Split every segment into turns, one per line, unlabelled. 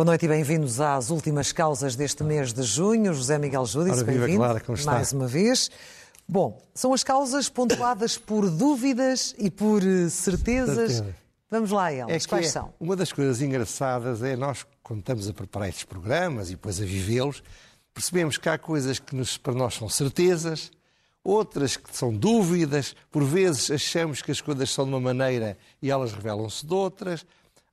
Boa noite e bem-vindos às últimas causas deste mês de junho. José Miguel Júdice, bem-vindo mais uma vez. Bom, são as causas pontuadas por dúvidas e por eh, certezas. Certeza. Vamos lá, elas. É Quais é, são?
Uma das coisas engraçadas é nós, quando estamos a preparar estes programas e depois a vivê-los, percebemos que há coisas que nos, para nós são certezas, outras que são dúvidas, por vezes achamos que as coisas são de uma maneira e elas revelam-se de outras.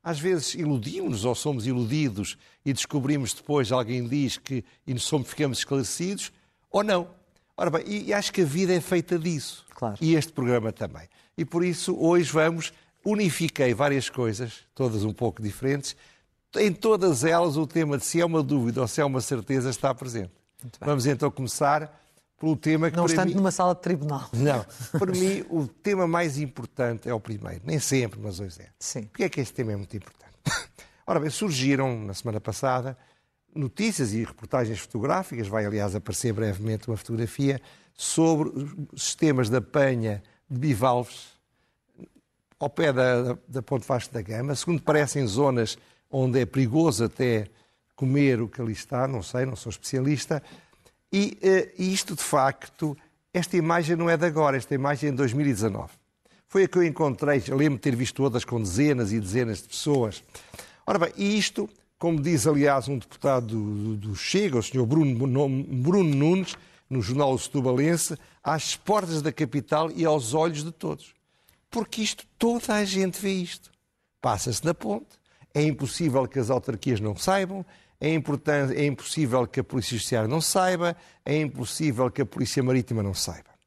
Às vezes iludimos-nos ou somos iludidos e descobrimos depois, alguém diz que e somos, ficamos esclarecidos, ou não. Ora bem, e acho que a vida é feita disso.
Claro.
E este programa também. E por isso hoje vamos, unifiquei várias coisas, todas um pouco diferentes. Em todas elas o tema de se é uma dúvida ou se é uma certeza está presente. Vamos então começar pelo tema que.
Não estando
mim...
numa sala de tribunal.
Não. Para mim, o tema mais importante é o primeiro. Nem sempre, mas hoje é.
Sim.
Porquê é que este tema é muito importante? Ora bem, surgiram na semana passada notícias e reportagens fotográficas, vai aliás aparecer brevemente uma fotografia, sobre sistemas de apanha de bivalves ao pé da, da Ponte Vasco da Gama, segundo parecem zonas onde é perigoso até comer o que ali está, não sei, não sou especialista, e uh, isto, de facto, esta imagem não é de agora, esta imagem é de 2019. Foi a que eu encontrei, eu lembro de ter visto todas com dezenas e dezenas de pessoas. Ora bem, e isto, como diz aliás um deputado do, do Chega, o senhor Bruno, Bruno Nunes, no jornal Setubalense, às portas da capital e aos olhos de todos. Porque isto, toda a gente vê isto. Passa-se na ponte, é impossível que as autarquias não saibam, é, é impossível que a Polícia Judiciária não saiba, é impossível que a Polícia Marítima não saiba.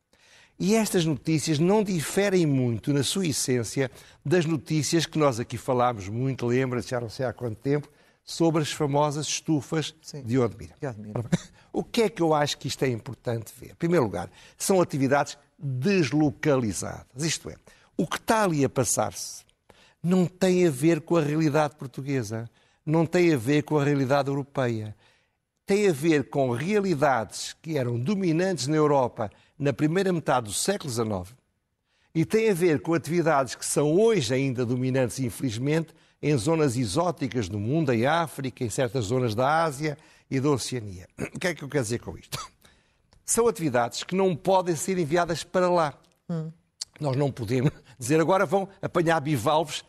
E estas notícias não diferem muito, na sua essência, das notícias que nós aqui falámos muito, lembra-se, já não sei há quanto tempo, sobre as famosas estufas Sim. de Odmira. O que é que eu acho que isto é importante ver? Em primeiro lugar, são atividades deslocalizadas. Isto é, o que está ali a passar-se não tem a ver com a realidade portuguesa não tem a ver com a realidade europeia. Tem a ver com realidades que eram dominantes na Europa na primeira metade do século XIX e tem a ver com atividades que são hoje ainda dominantes, infelizmente, em zonas exóticas do mundo, em África, em certas zonas da Ásia e da Oceania. O que é que eu quero dizer com isto? São atividades que não podem ser enviadas para lá. Hum. Nós não podemos dizer agora vão apanhar bivalves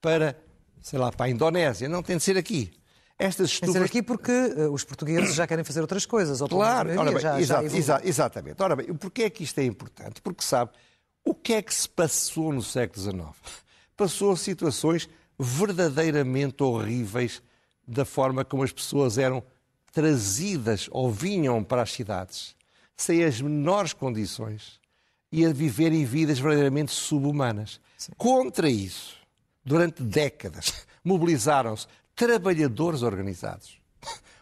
para sei lá, para a Indonésia. Não tem de ser aqui.
Estas estufas... Tem de ser aqui porque uh, os portugueses já querem fazer outras coisas. Ou
claro, ora bem, já, exato, já exatamente. Ora bem, porquê é que isto é importante? Porque sabe, o que é que se passou no século XIX? Passou situações verdadeiramente horríveis da forma como as pessoas eram trazidas ou vinham para as cidades, sem as menores condições, e a viverem vidas verdadeiramente subhumanas. Sim. Contra isso, durante décadas, mobilizaram-se trabalhadores organizados.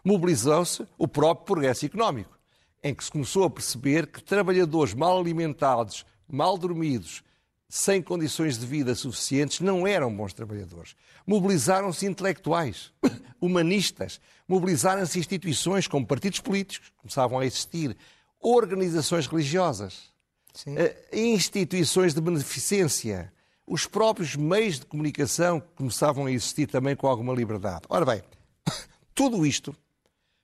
Mobilizou-se o próprio progresso económico, em que se começou a perceber que trabalhadores mal alimentados, mal dormidos, sem condições de vida suficientes, não eram bons trabalhadores. Mobilizaram-se intelectuais, humanistas, mobilizaram-se instituições como partidos políticos, começavam a existir, organizações religiosas, Sim. Eh, instituições de beneficência, os próprios meios de comunicação começavam a existir também com alguma liberdade. Ora bem, tudo isto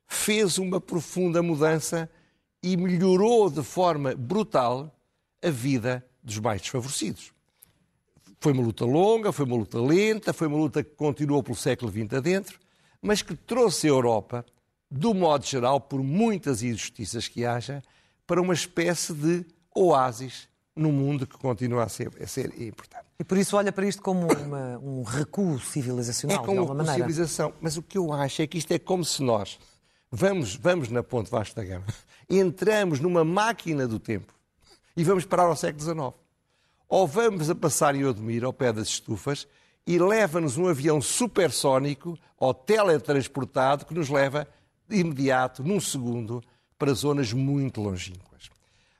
fez uma profunda mudança e melhorou de forma brutal a vida dos mais desfavorecidos. Foi uma luta longa, foi uma luta lenta, foi uma luta que continuou pelo século XX adentro, mas que trouxe a Europa, do modo geral, por muitas injustiças que haja, para uma espécie de oásis no mundo que continua a ser, a ser importante.
E por isso olha para isto como uma, um recuo civilizacional,
é como
de alguma maneira.
civilização. Mas o que eu acho é que isto é como se nós vamos, vamos na Ponte Vasco da Gama, entramos numa máquina do tempo e vamos parar ao século XIX. Ou vamos a passar em Odmira, ao pé das estufas, e leva-nos um avião supersónico ou teletransportado que nos leva de imediato, num segundo, para zonas muito longínquas.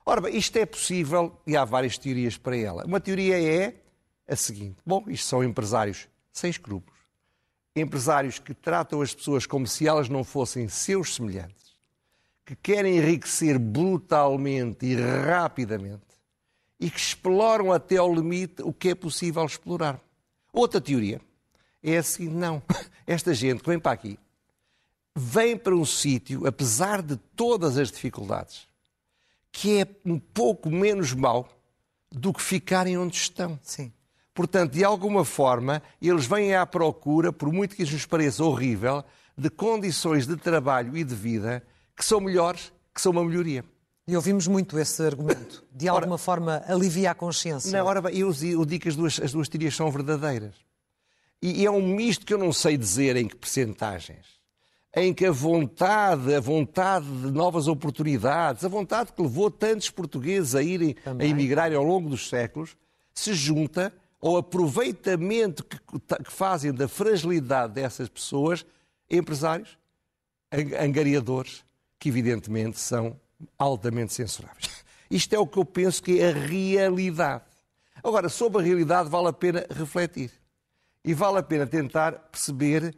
Ora bem, isto é possível e há várias teorias para ela. Uma teoria é a seguinte: bom, isto são empresários sem escrúpulos, empresários que tratam as pessoas como se elas não fossem seus semelhantes, que querem enriquecer brutalmente e rapidamente e que exploram até ao limite o que é possível explorar. Outra teoria é a seguinte: não, Esta gente que vem para aqui, vem para um sítio, apesar de todas as dificuldades, que é um pouco menos mau do que ficarem onde estão.
Sim.
Portanto, de alguma forma, eles vêm à procura, por muito que isso nos pareça horrível, de condições de trabalho e de vida que são melhores, que são uma melhoria.
E ouvimos muito esse argumento. De alguma ora, forma, alivia a consciência.
Na hora, eu, eu digo que as duas, as duas teorias são verdadeiras. E, e é um misto que eu não sei dizer em que percentagens em que a vontade, a vontade de novas oportunidades, a vontade que levou tantos portugueses a irem Também. a emigrarem ao longo dos séculos, se junta ao aproveitamento que, que fazem da fragilidade dessas pessoas, empresários, angariadores, que evidentemente são altamente censuráveis. Isto é o que eu penso que é a realidade. Agora, sobre a realidade vale a pena refletir. E vale a pena tentar perceber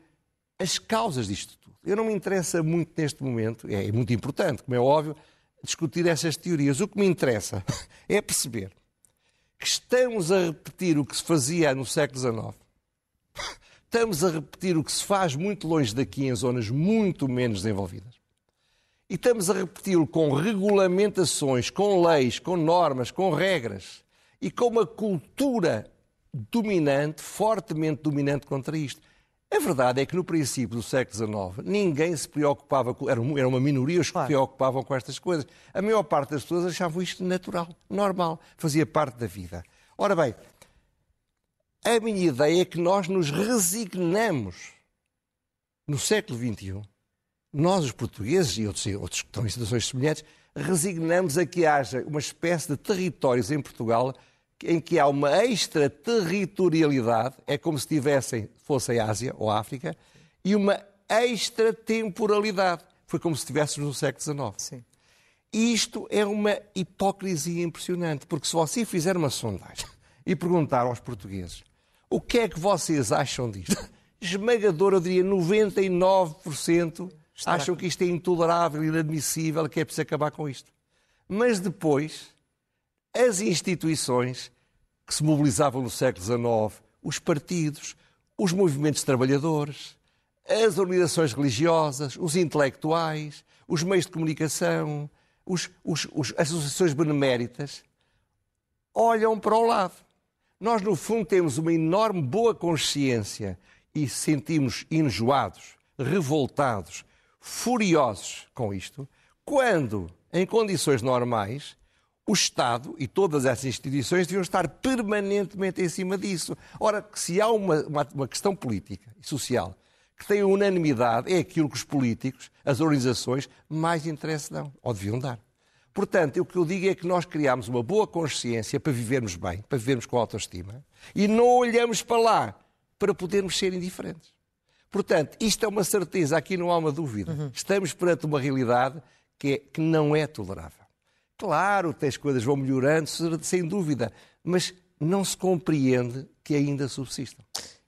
as causas disto tudo. Eu não me interessa muito neste momento, é muito importante, como é óbvio, discutir essas teorias. O que me interessa é perceber que estamos a repetir o que se fazia no século XIX. Estamos a repetir o que se faz muito longe daqui, em zonas muito menos desenvolvidas. E estamos a repeti-lo com regulamentações, com leis, com normas, com regras e com uma cultura dominante, fortemente dominante contra isto. A verdade é que no princípio do século XIX ninguém se preocupava, com, era uma minoria os que se preocupavam com estas coisas. A maior parte das pessoas achavam isto natural, normal, fazia parte da vida. Ora bem, a minha ideia é que nós nos resignamos no século XXI, nós os portugueses e outros, outros que estão em situações semelhantes, resignamos a que haja uma espécie de territórios em Portugal em que há uma extraterritorialidade, é como se tivessem, fosse a Ásia ou a África, e uma extratemporalidade. Foi como se estivéssemos no século XIX.
Sim.
E isto é uma hipocrisia impressionante, porque se você fizer uma sondagem e perguntar aos portugueses o que é que vocês acham disto, esmagador, eu diria 99% acham que isto é intolerável, inadmissível, que é preciso acabar com isto. Mas depois as instituições que se mobilizavam no século XIX, os partidos, os movimentos trabalhadores, as organizações religiosas, os intelectuais, os meios de comunicação, os, os, os, as associações beneméritas, olham para o lado. Nós, no fundo, temos uma enorme boa consciência e sentimos enjoados, revoltados, furiosos com isto, quando, em condições normais, o Estado e todas essas instituições deviam estar permanentemente em cima disso. Ora, se há uma, uma, uma questão política e social que tem unanimidade, é aquilo que os políticos, as organizações, mais interesse dão, ou deviam dar. Portanto, o que eu digo é que nós criamos uma boa consciência para vivermos bem, para vivermos com autoestima, e não olhamos para lá para podermos ser indiferentes. Portanto, isto é uma certeza, aqui não há uma dúvida. Uhum. Estamos perante uma realidade que, é, que não é tolerável. Claro que as coisas vão melhorando, sem dúvida, mas não se compreende que ainda subsistam.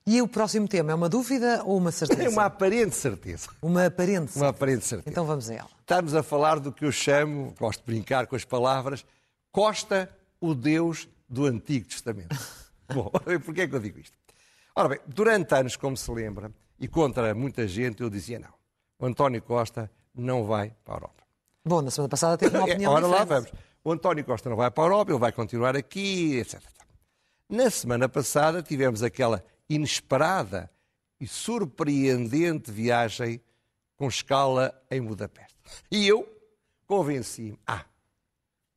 E o próximo tema é uma dúvida ou uma certeza?
É uma aparente certeza.
Uma aparente certeza.
Uma aparente certeza.
Então vamos a ela.
Estamos a falar do que eu chamo, gosto de brincar com as palavras, Costa, o Deus do Antigo Testamento. Bom, porquê é que eu digo isto? Ora bem, durante anos, como se lembra, e contra muita gente, eu dizia não. O António Costa não vai para a Europa.
Bom, na semana passada teve uma é, opinião
Ora
diferente.
lá vamos. O António Costa não vai para a Europa, ele vai continuar aqui, etc. Na semana passada tivemos aquela inesperada e surpreendente viagem com escala em Budapeste. E eu convenci-me, ah,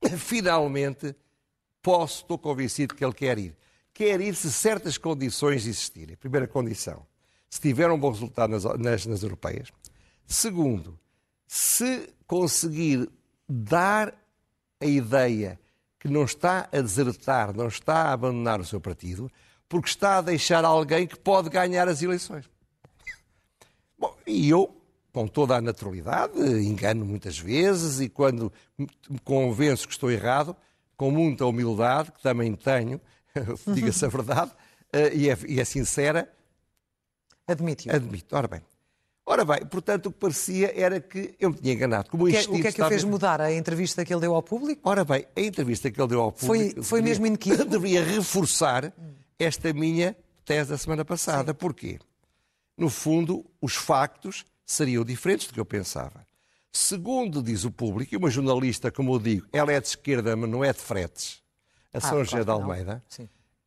finalmente posso, estou convencido que ele quer ir. Quer ir se certas condições existirem. Primeira condição, se tiver um bom resultado nas, nas, nas europeias. Segundo, se conseguir dar a ideia que não está a desertar, não está a abandonar o seu partido, porque está a deixar alguém que pode ganhar as eleições. Bom, e eu, com toda a naturalidade, engano muitas vezes e quando me convenço que estou errado, com muita humildade, que também tenho, diga-se a verdade, eh, e é, e é sincera,
admito.
Admito. Ora bem, Ora bem, portanto, o que parecia era que eu me tinha enganado.
Como o, que, é- o que é que o fez mudar? A entrevista que ele deu ao público?
Ora bem, a entrevista que ele deu ao público...
Foi, foi mesmo inequívoco?
Deveria reforçar esta minha tese da semana passada. Sim. Porquê? no fundo, os factos seriam diferentes do que eu pensava. Segundo diz o público, e uma jornalista, como eu digo, ela é de esquerda, mas não é de fretes, a ah, São José de Almeida,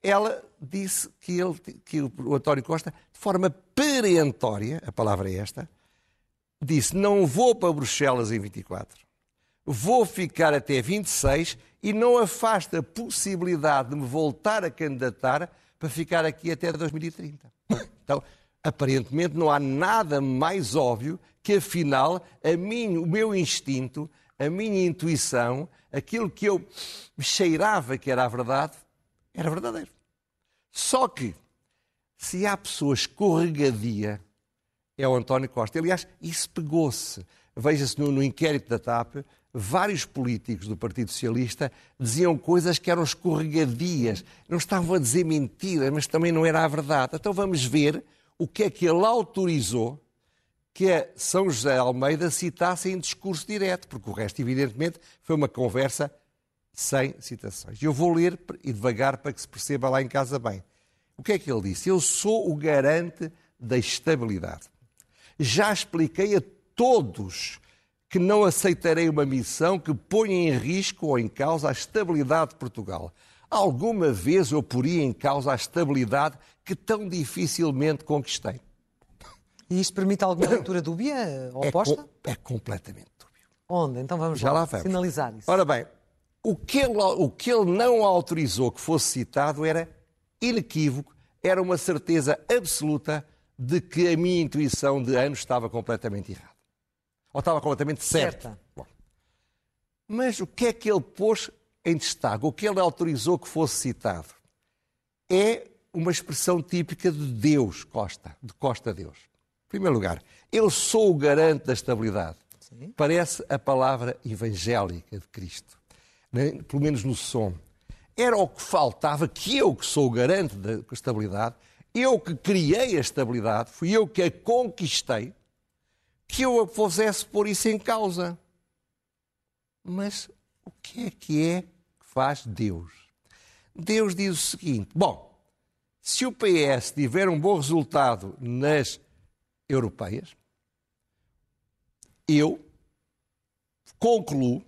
ela disse que, ele, que o António Costa, de forma perentória, a palavra é esta, disse: Não vou para Bruxelas em 24, vou ficar até 26 e não afasta a possibilidade de me voltar a candidatar para ficar aqui até 2030. Então, aparentemente, não há nada mais óbvio que, afinal, a mim, o meu instinto, a minha intuição, aquilo que eu cheirava que era a verdade, era verdadeiro. Só que, se há pessoa escorregadia, é o António Costa. Aliás, isso pegou-se. Veja-se no, no inquérito da TAP, vários políticos do Partido Socialista diziam coisas que eram escorregadias. Não estavam a dizer mentiras, mas também não era a verdade. Então vamos ver o que é que ele autorizou que a São José Almeida citasse em discurso direto, porque o resto, evidentemente, foi uma conversa sem citações. Eu vou ler e devagar para que se perceba lá em casa bem. O que é que ele disse? Eu sou o garante da estabilidade. Já expliquei a todos que não aceitarei uma missão que ponha em risco ou em causa a estabilidade de Portugal. Alguma vez eu poria em causa a estabilidade que tão dificilmente conquistei.
E isto permite alguma leitura dúbia, é oposta?
É, com, é completamente dúbio.
Onde? Então vamos Já lá, lá vamos. sinalizar isso.
Ora bem, o que, ele, o que ele não autorizou que fosse citado era inequívoco, era uma certeza absoluta de que a minha intuição de anos estava completamente errada. Ou estava completamente certa. certa. Bom. Mas o que é que ele pôs em destaque? O que ele autorizou que fosse citado? É uma expressão típica de Deus, Costa, de Costa Deus. Em primeiro lugar, eu sou o garante da estabilidade. Sim. Parece a palavra evangélica de Cristo, né? pelo menos no som. Era o que faltava, que eu que sou o garante da estabilidade, eu que criei a estabilidade, fui eu que a conquistei, que eu a pusesse pôr isso em causa. Mas o que é que é que faz Deus? Deus diz o seguinte: bom, se o PS tiver um bom resultado nas europeias, eu concluo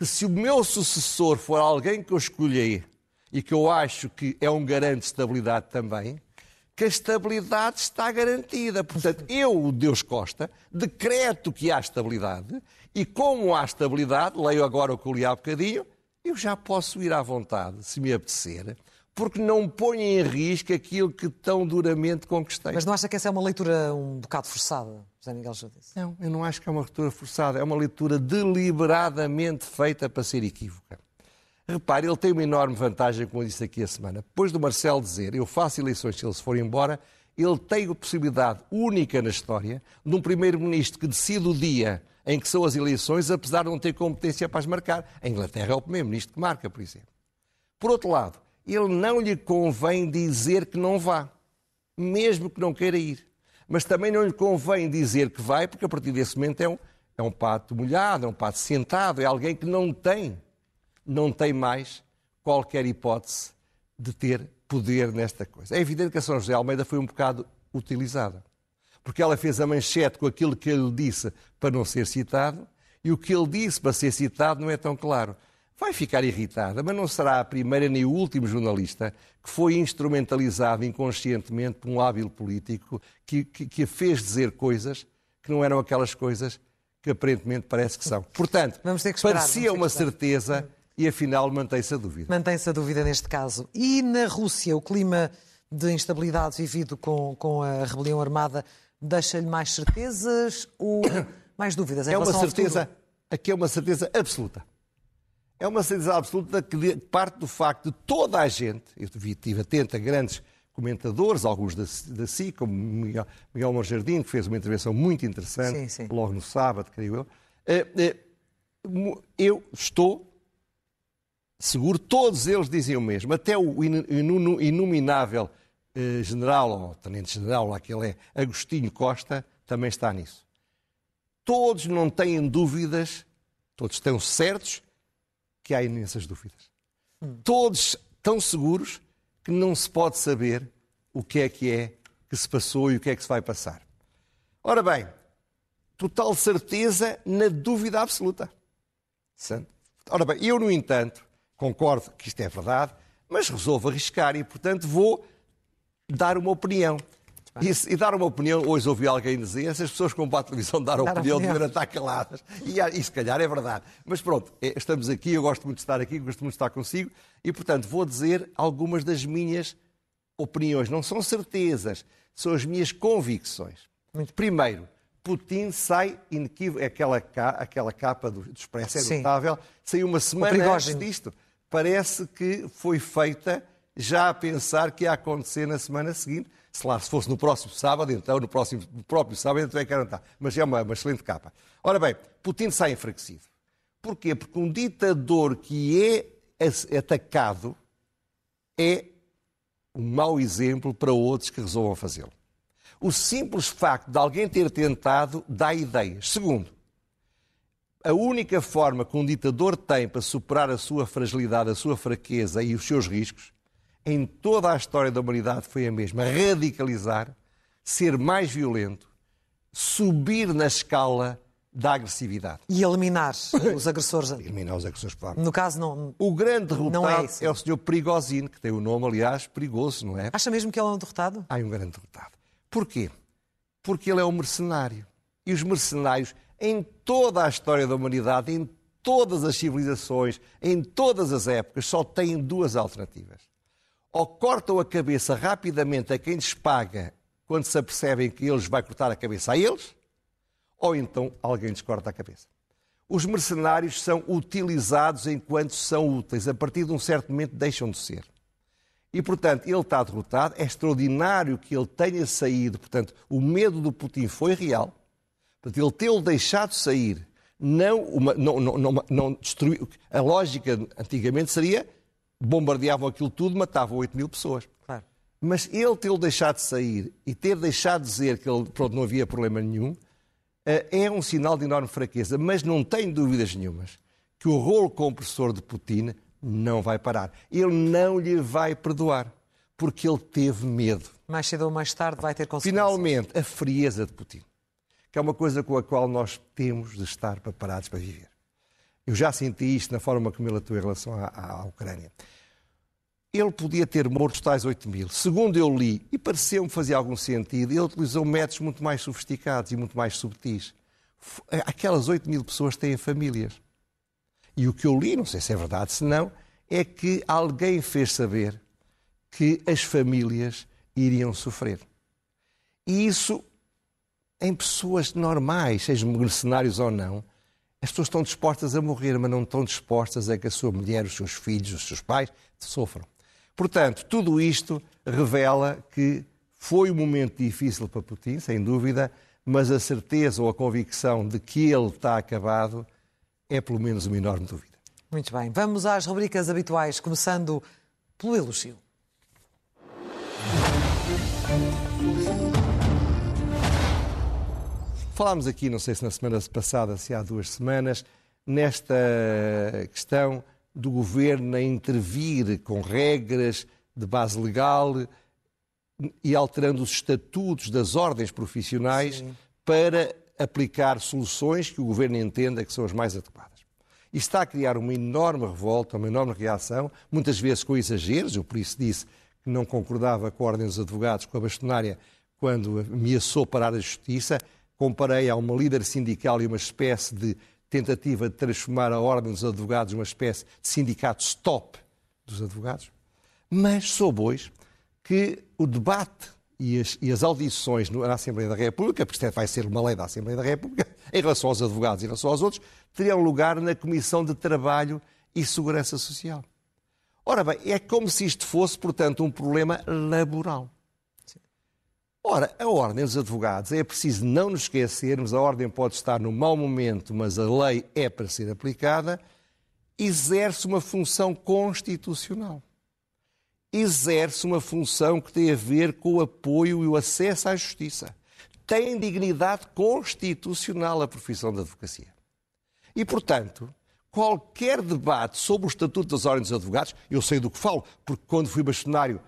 que se o meu sucessor for alguém que eu escolhi e que eu acho que é um garante de estabilidade também, que a estabilidade está garantida. Portanto, eu, o Deus Costa, decreto que há estabilidade e como há estabilidade, leio agora o que eu li há bocadinho, eu já posso ir à vontade, se me apetecer, porque não ponho em risco aquilo que tão duramente conquistei.
Mas não acha que essa é uma leitura um bocado forçada, José Miguel Judice?
Não, eu não acho que é uma leitura forçada, é uma leitura deliberadamente feita para ser equívoca. Repare, ele tem uma enorme vantagem, como eu disse aqui a semana. Depois do Marcelo dizer eu faço eleições se ele se for embora, ele tem a possibilidade única na história de um primeiro-ministro que decide o dia em que são as eleições, apesar de não ter competência para as marcar. A Inglaterra é o primeiro-ministro que marca, por exemplo. Por outro lado, ele não lhe convém dizer que não vá, mesmo que não queira ir. Mas também não lhe convém dizer que vai, porque a partir desse momento é um, é um pato molhado, é um pato sentado, é alguém que não tem não tem mais qualquer hipótese de ter poder nesta coisa. É evidente que a São José Almeida foi um bocado utilizada, porque ela fez a manchete com aquilo que ele disse para não ser citado, e o que ele disse para ser citado não é tão claro. Vai ficar irritada, mas não será a primeira nem o último jornalista que foi instrumentalizado inconscientemente por um hábil político que, que, que a fez dizer coisas que não eram aquelas coisas que aparentemente parece que são. Portanto, parecia uma certeza e afinal mantém-se a dúvida.
Mantém-se a dúvida neste caso. E na Rússia, o clima de instabilidade vivido com, com a rebelião armada deixa-lhe mais certezas ou mais dúvidas
é uma certeza, Aqui é uma certeza absoluta. É uma certeza absoluta que parte do facto de toda a gente, eu estive atento a grandes comentadores, alguns da, da si, como Miguel, Miguel Monjardim, que fez uma intervenção muito interessante, sim, sim. logo no sábado, creio eu. Eh, eh, eu estou seguro, todos eles dizem o mesmo. Até o inominável eh, general, ou tenente-general, lá que ele é, Agostinho Costa, também está nisso. Todos não têm dúvidas, todos estão certos que há imensas dúvidas. Hum. Todos estão seguros que não se pode saber o que é que é que se passou e o que é que se vai passar. Ora bem, total certeza na dúvida absoluta. Ora bem, eu, no entanto, concordo que isto é verdade, mas resolvo arriscar e, portanto, vou dar uma opinião. E, e, dar uma opinião, hoje ouvi alguém dizer, essas pessoas que vão para a televisão dar, dar opinião, opinião. deviam estar caladas. E, e se calhar é verdade. Mas pronto, é, estamos aqui, eu gosto muito de estar aqui, gosto muito de estar consigo, e portanto vou dizer algumas das minhas opiniões. Não são certezas, são as minhas convicções. Muito. Primeiro, Putin sai inequívoco, aquela, aquela capa do, do Expresso é notável, saiu uma semana antes disto. Parece que foi feita já a pensar que ia acontecer na semana seguinte se lá se fosse no próximo sábado, então, no, próximo, no próprio sábado, então é que era não Mas é uma, uma excelente capa. Ora bem, Putin sai enfraquecido. Porquê? Porque um ditador que é atacado é um mau exemplo para outros que resolvam fazê-lo. O simples facto de alguém ter tentado dá ideias. Segundo, a única forma que um ditador tem para superar a sua fragilidade, a sua fraqueza e os seus riscos em toda a história da humanidade foi a mesma: radicalizar, ser mais violento, subir na escala da agressividade.
E eliminar os agressores.
eliminar os agressores, claro.
No caso, não.
O grande derrotado é, é, o senhor Prigozhin, que tem o um nome, aliás, perigoso, não é?
Acha mesmo que ele é um derrotado?
Há um grande derrotado. Porquê? Porque ele é um mercenário. E os mercenários, em toda a história da humanidade, em todas as civilizações, em todas as épocas, só têm duas alternativas ou cortam a cabeça rapidamente a quem lhes paga quando se apercebem que eles vai cortar a cabeça a eles, ou então alguém lhes corta a cabeça. Os mercenários são utilizados enquanto são úteis, a partir de um certo momento deixam de ser. E, portanto, ele está derrotado, é extraordinário que ele tenha saído, portanto, o medo do Putin foi real, portanto, ele tê-lo deixado sair, não, uma, não, não, não, não destruiu. A lógica antigamente seria bombardeavam aquilo tudo, matavam 8 mil pessoas. Claro. Mas ele tê-lo deixado de sair e ter deixado de dizer que ele, pronto, não havia problema nenhum, eh, é um sinal de enorme fraqueza. Mas não tenho dúvidas nenhumas que o rolo compressor de Putin não vai parar. Ele não lhe vai perdoar, porque ele teve medo.
Mais cedo ou mais tarde vai ter consequências.
Finalmente, a frieza de Putin, que é uma coisa com a qual nós temos de estar preparados para viver. Eu já senti isto na forma como ele atua em relação à, à Ucrânia. Ele podia ter morto tais 8 mil. Segundo eu li, e pareceu-me fazer algum sentido, ele utilizou métodos muito mais sofisticados e muito mais subtis. Aquelas 8 mil pessoas têm famílias. E o que eu li, não sei se é verdade, se não, é que alguém fez saber que as famílias iriam sofrer. E isso, em pessoas normais, sejam mercenários ou não, as pessoas estão dispostas a morrer, mas não estão dispostas a que a sua mulher, os seus filhos, os seus pais sofram. Portanto, tudo isto revela que foi um momento difícil para Putin, sem dúvida, mas a certeza ou a convicção de que ele está acabado é pelo menos uma enorme dúvida.
Muito bem. Vamos às rubricas habituais, começando pelo elogio.
Falámos aqui, não sei se na semana passada, se há duas semanas, nesta questão do governo a intervir com regras de base legal e alterando os estatutos das ordens profissionais Sim. para aplicar soluções que o governo entenda que são as mais adequadas. Isto está a criar uma enorme revolta, uma enorme reação, muitas vezes com exageros. Eu por isso disse que não concordava com a Ordem dos Advogados, com a bastonária, quando ameaçou parar a justiça comparei a uma líder sindical e uma espécie de tentativa de transformar a Ordem dos Advogados numa espécie de sindicato stop dos advogados. Mas soube hoje que o debate e as, e as, audições na Assembleia da República, porque isto vai ser uma lei da Assembleia da República, em relação aos advogados e em relação aos outros, teriam lugar na Comissão de Trabalho e Segurança Social. Ora bem, é como se isto fosse, portanto, um problema laboral. Ora, a Ordem dos Advogados, é preciso não nos esquecermos, a Ordem pode estar no mau momento, mas a lei é para ser aplicada, exerce uma função constitucional. Exerce uma função que tem a ver com o apoio e o acesso à justiça. Tem dignidade constitucional a profissão da advocacia. E, portanto, qualquer debate sobre o Estatuto das Ordens dos Advogados, eu sei do que falo, porque quando fui bastonário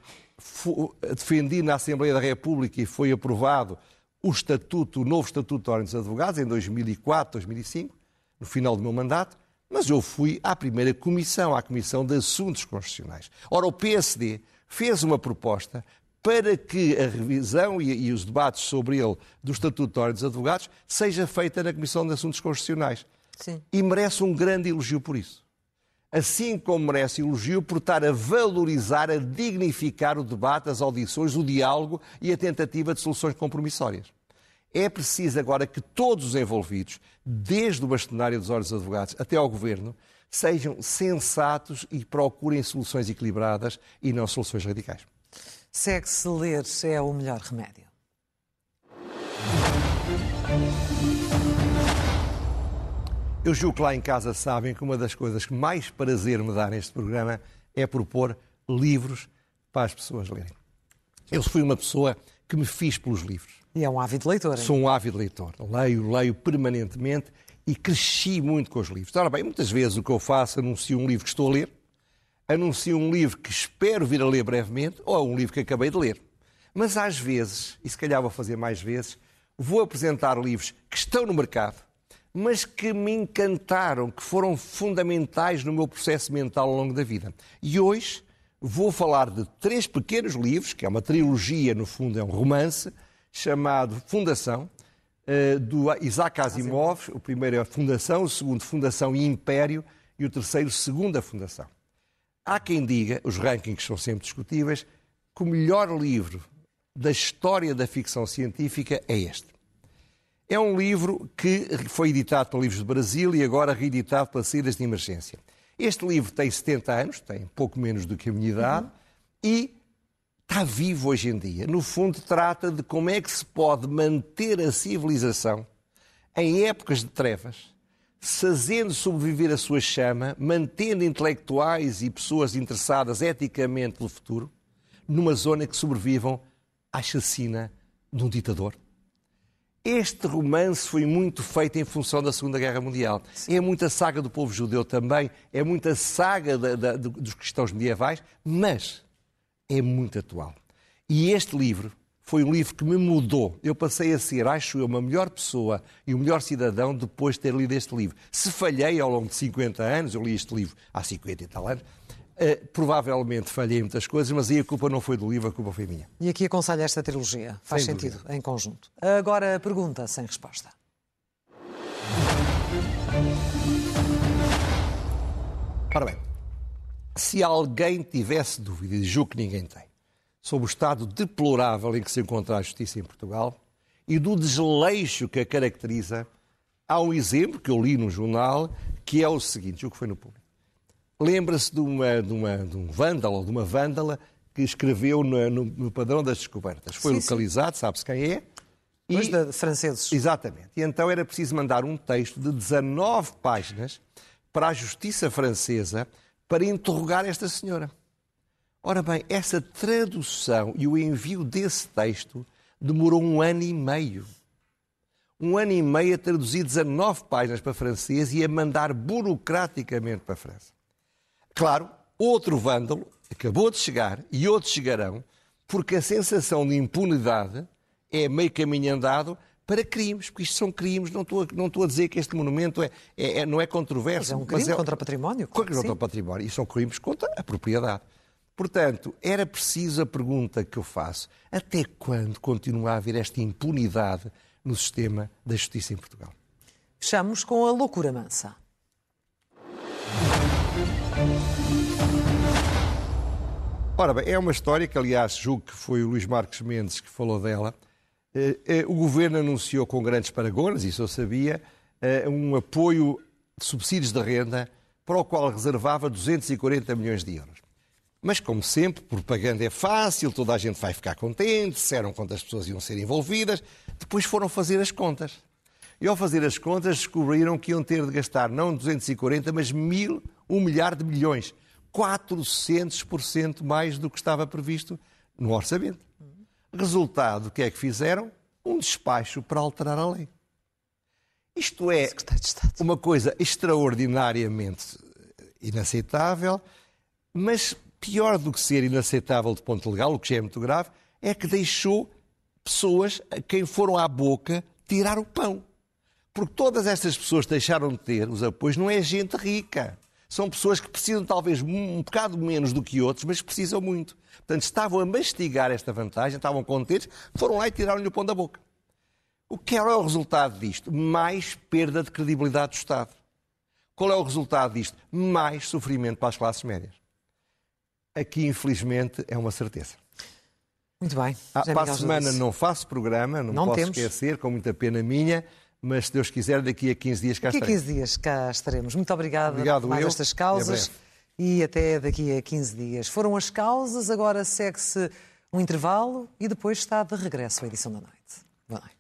defendi na Assembleia da República e foi aprovado o estatuto, o novo estatuto de Ordem dos Advogados em 2004, 2005, no final do meu mandato, mas eu fui à primeira comissão, à Comissão de Assuntos Constitucionais. Ora, o PSD fez uma proposta para que a revisão e, e, os debates sobre ele do Estatuto de Ordem dos Advogados seja feita na Comissão de Assuntos Constitucionais. Sim. E merece um grande elogio por isso. Assim como merece elogio por estar a valorizar, a dignificar o debate, as audições, o diálogo e a tentativa de soluções compromissórias. É preciso agora que todos os envolvidos, desde o bastonário dos órgãos advogados até ao governo, sejam sensatos e procurem soluções equilibradas e não soluções radicais.
Segue-se ler é o melhor remédio.
Eu julgo que lá em casa sabem que uma das coisas que mais prazer me dá neste programa é propor livros para as pessoas lerem. Eu fui uma pessoa que me fiz pelos livros.
E é um ávido leitor. Hein?
Sou um ávido leitor. Leio, leio permanentemente e cresci muito com os livros. Ora bem, muitas vezes o que eu faço, anuncio um livro que estou a ler, anuncio um livro que espero vir a ler brevemente ou um livro que acabei de ler. Mas às vezes, e se calhar vou fazer mais vezes, vou apresentar livros que estão no mercado, mas que me encantaram, que foram fundamentais no meu processo mental ao longo da vida. E hoje vou falar de três pequenos livros, que é uma trilogia, no fundo é um romance, chamado Fundação, eh, do Isaac Asimov. O primeiro é a Fundação, o segundo Fundação e Império e o terceiro Segunda Fundação. Há quem diga, os rankings são sempre discutíveis, que o melhor livro da história da ficção científica é este. É um livro que foi editado pela Livros do Brasil e agora reeditado pelas saídas de emergência. Este livro tem 70 anos, tem pouco menos do que a minha idade, uhum. e está vivo hoje em dia. No fundo, trata de como é que se pode manter a civilização em épocas de trevas, fazendo sobreviver a sua chama, mantendo intelectuais e pessoas interessadas eticamente pelo futuro, numa zona que sobrevivam à chacina de um ditador. Este romance foi muito feito em função da Segunda Guerra Mundial. Sim. É muita saga do povo judeu também, é muita saga da, da, dos cristãos medievais, mas é muito atual. E este livro foi um livro que me mudou. Eu passei a ser, acho eu, uma melhor pessoa e um melhor cidadão depois de ter lido este livro. Se falhei ao longo de 50 anos, eu li este livro há 50 e tal anos, Uh, provavelmente falhei em muitas coisas, mas aí a culpa não foi do livro, a culpa foi minha.
E aqui aconselho esta trilogia. Faz sem sentido, dúvida. em conjunto. Agora pergunta sem resposta.
Ora bem, se alguém tivesse dúvida, e julgo que ninguém tem, sobre o estado deplorável em que se encontra a justiça em Portugal e do desleixo que a caracteriza, há um exemplo que eu li no jornal que é o seguinte, o que foi no público lembra-se de, uma, de, uma, de um vândalo ou de uma vândala que escreveu no, no, no padrão das descobertas. Foi sim, localizado, sabe-se quem é.
E, Mas de franceses.
Exatamente. E então era preciso mandar um texto de 19 páginas para a justiça francesa para interrogar esta senhora. Ora bem, essa tradução e o envio desse texto demorou um ano e meio. Um ano e meio a traduzir 19 páginas para francês e a mandar burocraticamente para a França. Claro, outro vândalo acabou de chegar e outros chegarão, porque a sensação de impunidade é meio caminho andado para crimes, porque isto são crimes, não estou a, não estou a dizer que este monumento é, é, é não é controverso.
Mas é um crime é, contra o património.
Claro contra o património. E são crimes contra a propriedade. Portanto, era preciso a pergunta que eu faço: até quando continua a haver esta impunidade no sistema da justiça em Portugal?
Fechamos com a loucura mansa.
Ora bem, é uma história que, aliás, julgo que foi o Luís Marques Mendes que falou dela. Eh, eh, o governo anunciou com grandes paragonas, isso eu sabia, eh, um apoio de subsídios de renda para o qual reservava 240 milhões de euros. Mas, como sempre, propaganda é fácil, toda a gente vai ficar contente, disseram quantas pessoas iam ser envolvidas, depois foram fazer as contas. E ao fazer as contas descobriram que iam ter de gastar não 240, mas mil, um milhar de milhões. 400% mais do que estava previsto no orçamento. Resultado, o que é que fizeram? Um despacho para alterar a lei. Isto é uma coisa extraordinariamente inaceitável, mas pior do que ser inaceitável de ponto legal, o que já é muito grave, é que deixou pessoas a quem foram à boca tirar o pão. Porque todas estas pessoas deixaram de ter os apoios, não é gente rica. São pessoas que precisam talvez um bocado menos do que outros, mas precisam muito. Portanto, estavam a mastigar esta vantagem, estavam contentes, foram lá e tiraram-lhe o pão da boca. O que é o resultado disto? Mais perda de credibilidade do Estado. Qual é o resultado disto? Mais sofrimento para as classes médias. Aqui, infelizmente, é uma certeza.
Muito bem.
Ah, para a semana disse. não faço programa, não, não posso temos. esquecer, com muita pena minha, mas se Deus quiser, daqui a 15 dias cá
daqui
estaremos.
Daqui a 15 dias cá estaremos. Muito obrigada Obrigado por estas causas e até daqui a 15 dias. Foram as causas, agora segue-se um intervalo e depois está de regresso a edição da noite. Boa noite.